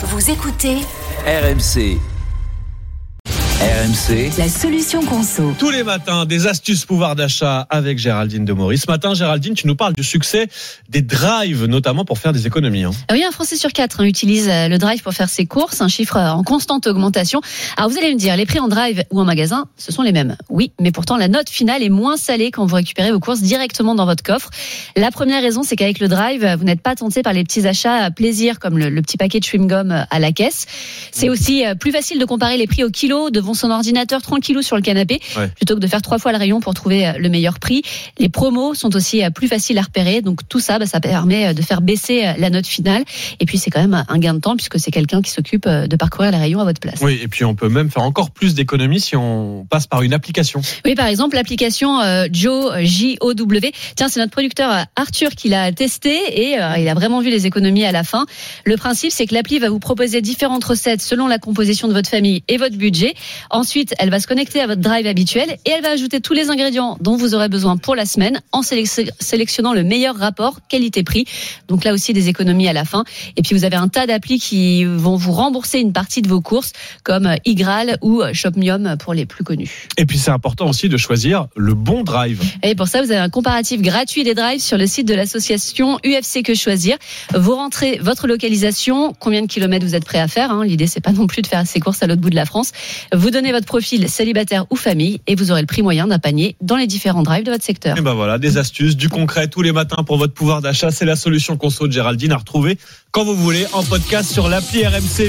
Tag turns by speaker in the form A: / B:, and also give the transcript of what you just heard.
A: Vous écoutez
B: RMC. RMC.
A: la solution conso.
C: Tous les matins, des astuces pouvoir d'achat avec Géraldine de Maurice. Ce matin, Géraldine, tu nous parles du succès des drives, notamment pour faire des économies. hein.
D: Ah Oui, un Français sur quatre hein, utilise euh, le drive pour faire ses courses, un chiffre euh, en constante augmentation. Alors vous allez me dire, les prix en drive ou en magasin, ce sont les mêmes. Oui, mais pourtant la note finale est moins salée quand vous récupérez vos courses directement dans votre coffre. La première raison, c'est qu'avec le drive, vous n'êtes pas tenté par les petits achats à plaisir comme le, le petit paquet de chewing-gum euh, à la caisse. C'est aussi euh, plus facile de comparer les prix au kilo devant son ordinateur tranquillou sur le canapé
C: Ouais.
D: plutôt que de faire trois fois le rayon pour trouver euh, le meilleur prix. Les promos sont aussi euh, plus faciles à repérer, donc tout ça, bah, ça permet euh, de faire baisser la note finale. Et puis c'est quand même un gain de temps puisque c'est quelqu'un qui s'occupe de parcourir les rayons à votre place.
C: Oui, et puis on peut même faire encore plus d'économies si on passe par une application.
D: Oui, par exemple, l'application Joe J-O-W. Tiens, c'est notre producteur Arthur qui l'a testé et euh, il a vraiment vu les économies à la fin. Le principe, c'est que l'appli va vous proposer différentes recettes selon la composition de votre famille et votre budget. Ensuite, elle va se connecter à votre drive habituel et elle va ajouter tous les ingrédients dont vous aurez besoin pour la semaine en sélec- sélectionnant le meilleur rapport qualité-prix. Donc là aussi, des économies à la fin. Et puis, vous avez un tas d'applis qui vont vous rembourser une partie de vos courses comme Igral ou Shopmium pour les plus connus.
C: Et puis c'est important aussi de choisir le bon drive.
D: Et pour ça, vous avez un comparatif gratuit des drives sur le site de l'association UFC Que Choisir. Vous rentrez votre localisation, combien de kilomètres vous êtes prêt à faire. hein. L'idée, c'est pas non plus de faire ses courses à l'autre bout de la France. Vous donnez votre profil célibataire ou famille et vous aurez le prix moyen d'un panier dans les différents drives de votre secteur.
C: Et ben voilà, des astuces, du concret tous les matins pour votre pouvoir d'achat. C'est la solution conso de Géraldine à retrouver quand vous voulez en podcast sur l'appli RMC.